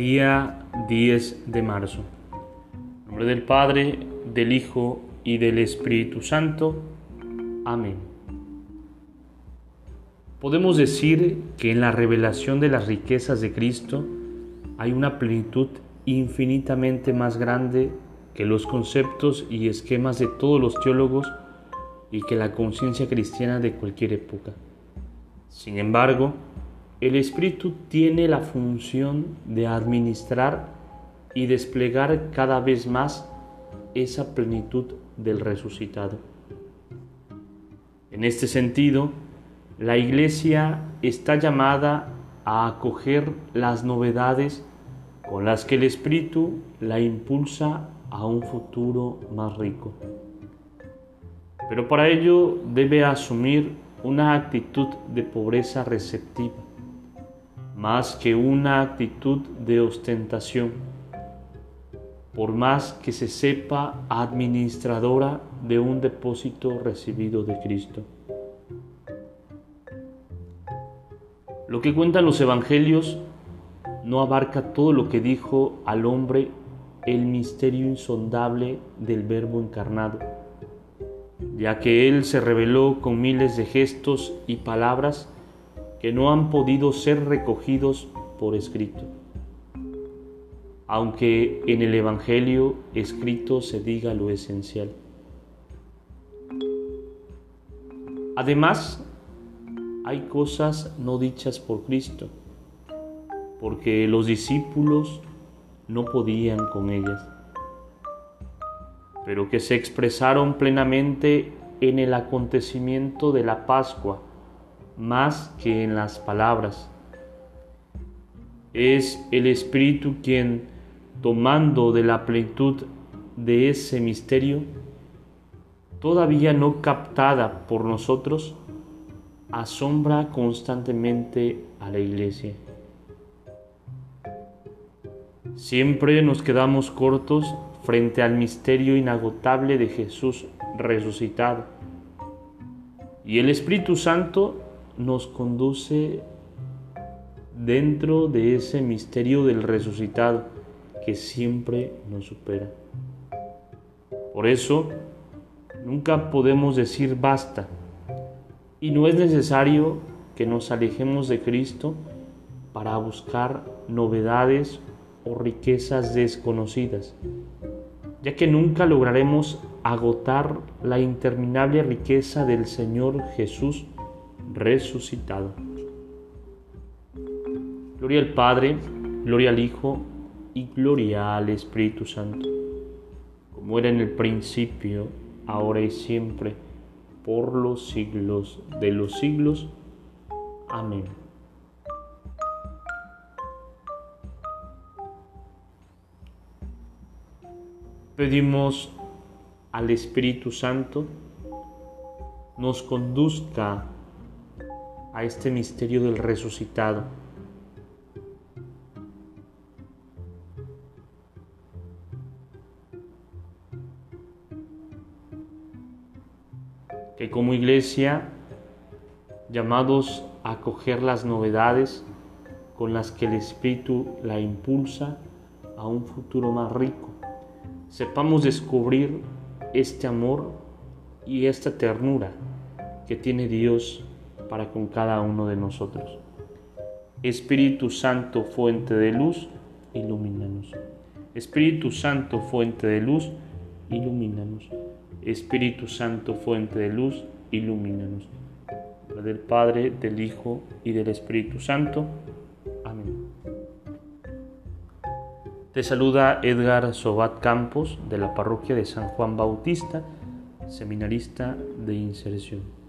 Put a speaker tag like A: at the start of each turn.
A: Día 10 de marzo. Nombre del Padre, del Hijo y del Espíritu Santo. Amén. Podemos decir que en la revelación de las riquezas de Cristo hay una plenitud infinitamente más grande que los conceptos y esquemas de todos los teólogos y que la conciencia cristiana de cualquier época. Sin embargo, el Espíritu tiene la función de administrar y desplegar cada vez más esa plenitud del resucitado. En este sentido, la Iglesia está llamada a acoger las novedades con las que el Espíritu la impulsa a un futuro más rico. Pero para ello debe asumir una actitud de pobreza receptiva más que una actitud de ostentación, por más que se sepa administradora de un depósito recibido de Cristo. Lo que cuentan los evangelios no abarca todo lo que dijo al hombre el misterio insondable del Verbo encarnado, ya que Él se reveló con miles de gestos y palabras que no han podido ser recogidos por escrito. Aunque en el Evangelio escrito se diga lo esencial. Además, hay cosas no dichas por Cristo, porque los discípulos no podían con ellas, pero que se expresaron plenamente en el acontecimiento de la Pascua, más que en las palabras. Es el Espíritu quien, tomando de la plenitud de ese misterio, todavía no captada por nosotros, asombra constantemente a la iglesia. Siempre nos quedamos cortos frente al misterio inagotable de Jesús resucitado. Y el Espíritu Santo nos conduce dentro de ese misterio del resucitado que siempre nos supera. Por eso, nunca podemos decir basta y no es necesario que nos alejemos de Cristo para buscar novedades o riquezas desconocidas, ya que nunca lograremos agotar la interminable riqueza del Señor Jesús resucitado. Gloria al Padre, gloria al Hijo y gloria al Espíritu Santo, como era en el principio, ahora y siempre, por los siglos de los siglos. Amén. Pedimos al Espíritu Santo nos conduzca a este misterio del resucitado. Que como iglesia, llamados a acoger las novedades con las que el Espíritu la impulsa a un futuro más rico, sepamos descubrir este amor y esta ternura que tiene Dios para con cada uno de nosotros. Espíritu Santo, fuente de luz, ilumínanos. Espíritu Santo, fuente de luz, ilumínanos. Espíritu Santo, fuente de luz, ilumínanos. Del Padre, del Hijo y del Espíritu Santo. Amén. Te saluda Edgar Sobat Campos de la parroquia de San Juan Bautista, seminarista de inserción.